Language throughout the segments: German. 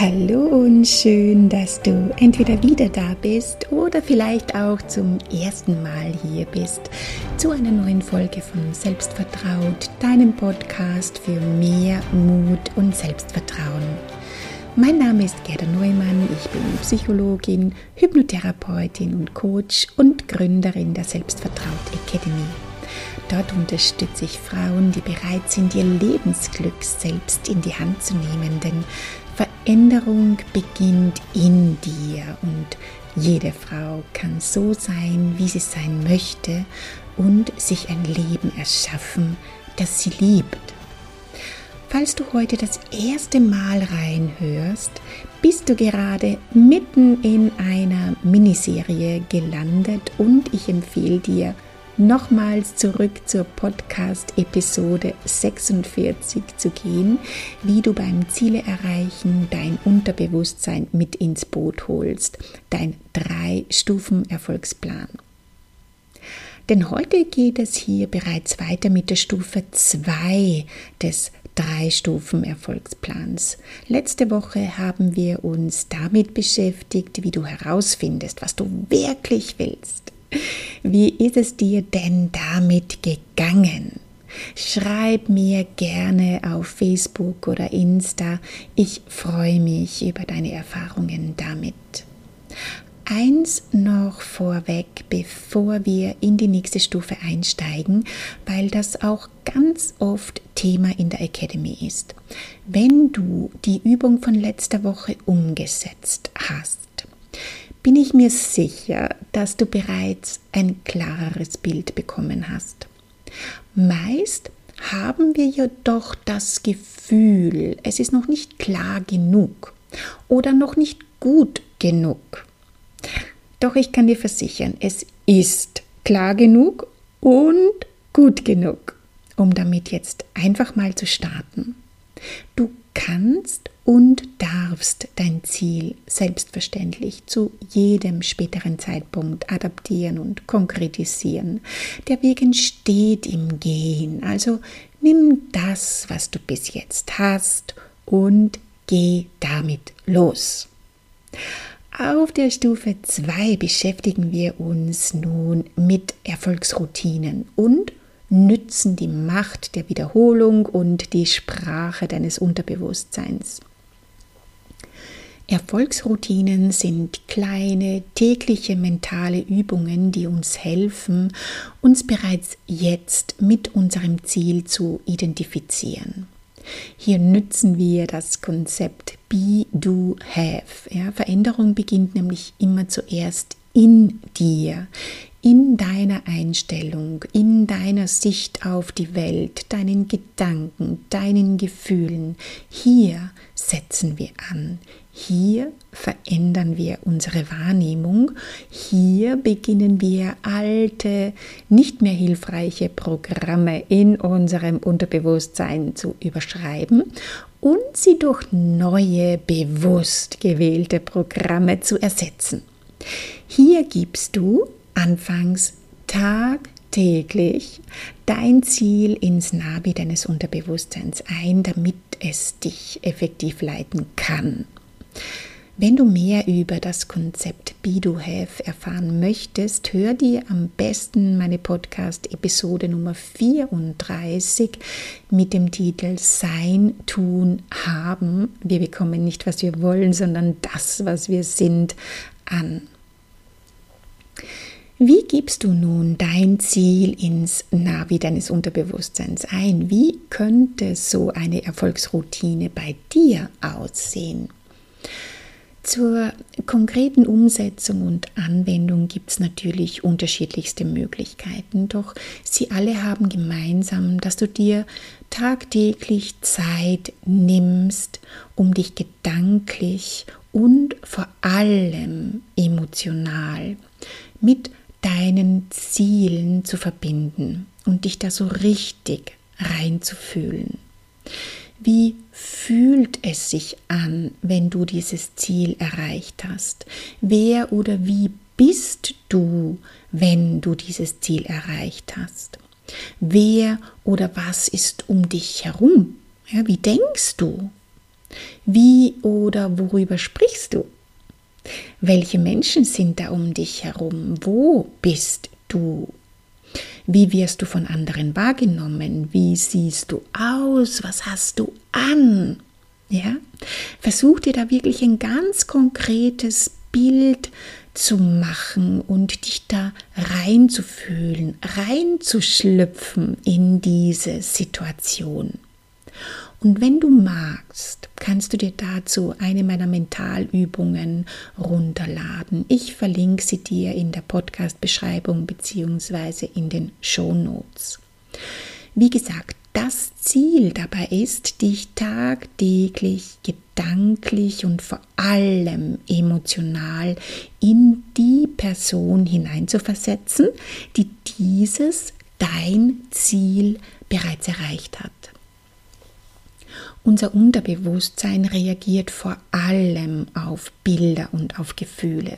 Hallo und schön, dass du entweder wieder da bist oder vielleicht auch zum ersten Mal hier bist zu einer neuen Folge von Selbstvertraut, deinem Podcast für mehr Mut und Selbstvertrauen. Mein Name ist Gerda Neumann, ich bin Psychologin, Hypnotherapeutin und Coach und Gründerin der Selbstvertraut Academy. Dort unterstütze ich Frauen, die bereit sind, ihr Lebensglück selbst in die Hand zu nehmen, denn Veränderung beginnt in dir und jede Frau kann so sein, wie sie sein möchte und sich ein Leben erschaffen, das sie liebt. Falls du heute das erste Mal reinhörst, bist du gerade mitten in einer Miniserie gelandet und ich empfehle dir, nochmals zurück zur Podcast-Episode 46 zu gehen, wie du beim Ziele erreichen dein Unterbewusstsein mit ins Boot holst, dein Drei-Stufen-Erfolgsplan. Denn heute geht es hier bereits weiter mit der Stufe 2 des Drei-Stufen-Erfolgsplans. Letzte Woche haben wir uns damit beschäftigt, wie du herausfindest, was du wirklich willst. Wie ist es dir denn damit gegangen? Schreib mir gerne auf Facebook oder Insta. Ich freue mich über deine Erfahrungen damit. Eins noch vorweg, bevor wir in die nächste Stufe einsteigen, weil das auch ganz oft Thema in der Academy ist. Wenn du die Übung von letzter Woche umgesetzt hast, bin ich mir sicher, dass du bereits ein klareres Bild bekommen hast. Meist haben wir jedoch das Gefühl, es ist noch nicht klar genug oder noch nicht gut genug. Doch ich kann dir versichern, es ist klar genug und gut genug, um damit jetzt einfach mal zu starten. Du kannst und darfst dein Ziel selbstverständlich zu jedem späteren Zeitpunkt adaptieren und konkretisieren. Der Weg entsteht im Gehen, also nimm das, was du bis jetzt hast und geh damit los. Auf der Stufe 2 beschäftigen wir uns nun mit Erfolgsroutinen und nützen die Macht der Wiederholung und die Sprache deines Unterbewusstseins. Erfolgsroutinen sind kleine tägliche mentale Übungen, die uns helfen, uns bereits jetzt mit unserem Ziel zu identifizieren. Hier nützen wir das Konzept Be, Do, Have. Ja, Veränderung beginnt nämlich immer zuerst in dir, in deiner Einstellung, in deiner Sicht auf die Welt, deinen Gedanken, deinen Gefühlen. Hier setzen wir an. Hier verändern wir unsere Wahrnehmung. Hier beginnen wir alte, nicht mehr hilfreiche Programme in unserem Unterbewusstsein zu überschreiben und sie durch neue, bewusst gewählte Programme zu ersetzen. Hier gibst du anfangs tagtäglich dein Ziel ins Navi deines Unterbewusstseins ein, damit es dich effektiv leiten kann. Wenn du mehr über das Konzept Be erfahren möchtest, hör dir am besten meine Podcast-Episode Nummer 34 mit dem Titel Sein, Tun, Haben. Wir bekommen nicht, was wir wollen, sondern das, was wir sind, an. Wie gibst du nun dein Ziel ins Navi deines Unterbewusstseins ein? Wie könnte so eine Erfolgsroutine bei dir aussehen? Zur konkreten Umsetzung und Anwendung gibt es natürlich unterschiedlichste Möglichkeiten, doch sie alle haben gemeinsam, dass du dir tagtäglich Zeit nimmst, um dich gedanklich und vor allem emotional mit deinen Zielen zu verbinden und dich da so richtig reinzufühlen. Wie fühlt es sich an, wenn du dieses Ziel erreicht hast? Wer oder wie bist du, wenn du dieses Ziel erreicht hast? Wer oder was ist um dich herum? Ja, wie denkst du? Wie oder worüber sprichst du? Welche Menschen sind da um dich herum? Wo bist du? Wie wirst du von anderen wahrgenommen? Wie siehst du aus? Was hast du an? Ja? Versuch dir da wirklich ein ganz konkretes Bild zu machen und dich da reinzufühlen, reinzuschlüpfen in diese Situation. Und wenn du magst, kannst du dir dazu eine meiner Mentalübungen runterladen. Ich verlinke sie dir in der Podcast-Beschreibung bzw. in den Show Notes. Wie gesagt, das Ziel dabei ist, dich tagtäglich, gedanklich und vor allem emotional in die Person hineinzuversetzen, die dieses dein Ziel bereits erreicht hat. Unser Unterbewusstsein reagiert vor allem auf Bilder und auf Gefühle.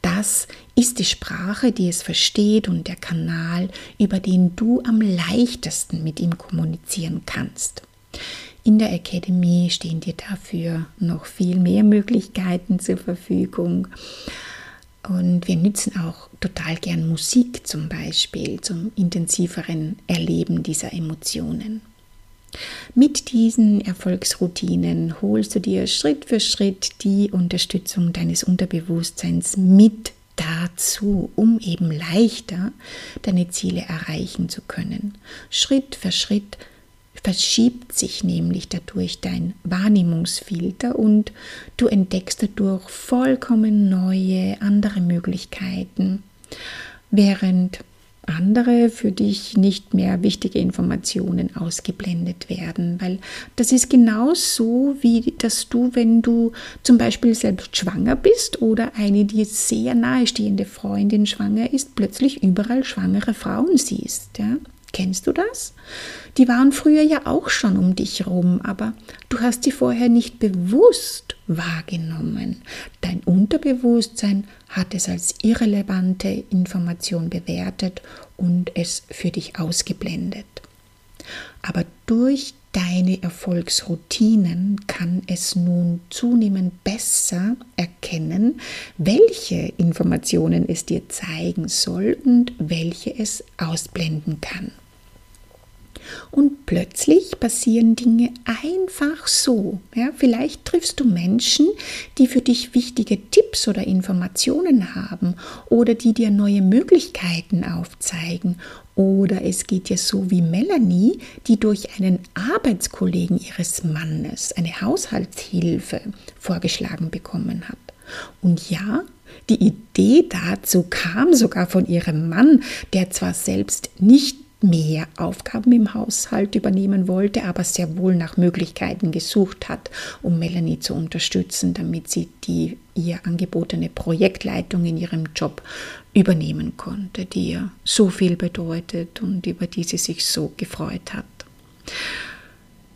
Das ist die Sprache, die es versteht und der Kanal, über den du am leichtesten mit ihm kommunizieren kannst. In der Academy stehen dir dafür noch viel mehr Möglichkeiten zur Verfügung. Und wir nützen auch total gern Musik zum Beispiel zum intensiveren Erleben dieser Emotionen. Mit diesen Erfolgsroutinen holst du dir Schritt für Schritt die Unterstützung deines Unterbewusstseins mit dazu, um eben leichter deine Ziele erreichen zu können. Schritt für Schritt verschiebt sich nämlich dadurch dein Wahrnehmungsfilter und du entdeckst dadurch vollkommen neue, andere Möglichkeiten, während andere für dich nicht mehr wichtige Informationen ausgeblendet werden, weil das ist genauso wie dass du, wenn du zum Beispiel selbst schwanger bist oder eine dir sehr nahestehende Freundin schwanger ist, plötzlich überall schwangere Frauen siehst. Ja? Kennst du das? Die waren früher ja auch schon um dich rum, aber du hast sie vorher nicht bewusst wahrgenommen. Dein Unterbewusstsein hat es als irrelevante Information bewertet und es für dich ausgeblendet. Aber durch deine Erfolgsroutinen kann es nun zunehmend besser erkennen, welche Informationen es dir zeigen soll und welche es ausblenden kann. Und plötzlich passieren Dinge einfach so. Ja, vielleicht triffst du Menschen, die für dich wichtige Tipps oder Informationen haben oder die dir neue Möglichkeiten aufzeigen. Oder es geht dir so wie Melanie, die durch einen Arbeitskollegen ihres Mannes eine Haushaltshilfe vorgeschlagen bekommen hat. Und ja, die Idee dazu kam sogar von ihrem Mann, der zwar selbst nicht mehr Aufgaben im Haushalt übernehmen wollte, aber sehr wohl nach Möglichkeiten gesucht hat, um Melanie zu unterstützen, damit sie die ihr angebotene Projektleitung in ihrem Job übernehmen konnte, die ihr so viel bedeutet und über die sie sich so gefreut hat.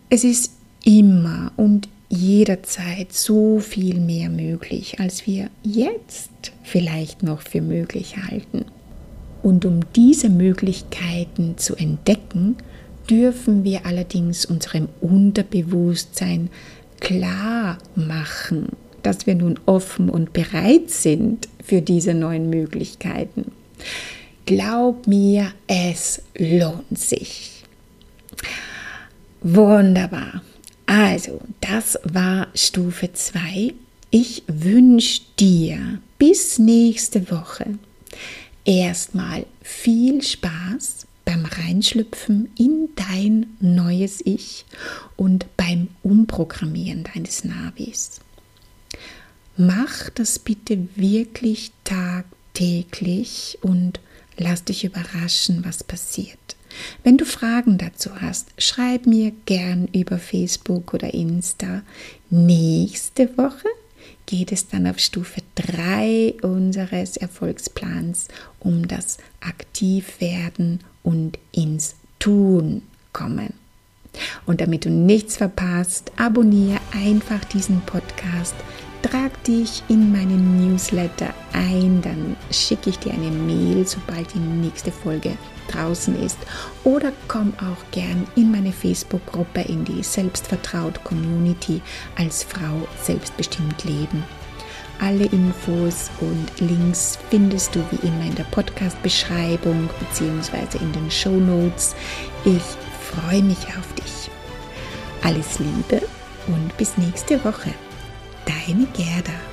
Es ist immer und jederzeit so viel mehr möglich, als wir jetzt vielleicht noch für möglich halten. Und um diese Möglichkeiten zu entdecken, dürfen wir allerdings unserem Unterbewusstsein klar machen, dass wir nun offen und bereit sind für diese neuen Möglichkeiten. Glaub mir, es lohnt sich. Wunderbar. Also, das war Stufe 2. Ich wünsche dir bis nächste Woche erstmal viel Spaß beim Reinschlüpfen in dein neues Ich und beim Umprogrammieren deines Navis. Mach das bitte wirklich tagtäglich und lass dich überraschen, was passiert. Wenn du Fragen dazu hast, schreib mir gern über Facebook oder Insta. Nächste Woche geht es dann auf Stufe 3 unseres Erfolgsplans um das Aktivwerden und ins Tun kommen. Und damit du nichts verpasst, abonniere einfach diesen Podcast, trag dich in meinen Newsletter ein, dann schicke ich dir eine Mail, sobald die nächste Folge draußen ist. Oder komm auch gern in meine Facebook-Gruppe, in die Selbstvertraut Community als Frau selbstbestimmt leben. Alle Infos und Links findest du wie immer in der Podcast-Beschreibung bzw. in den Show Notes. Ich freue mich auf dich. Alles Liebe und bis nächste Woche. Deine Gerda.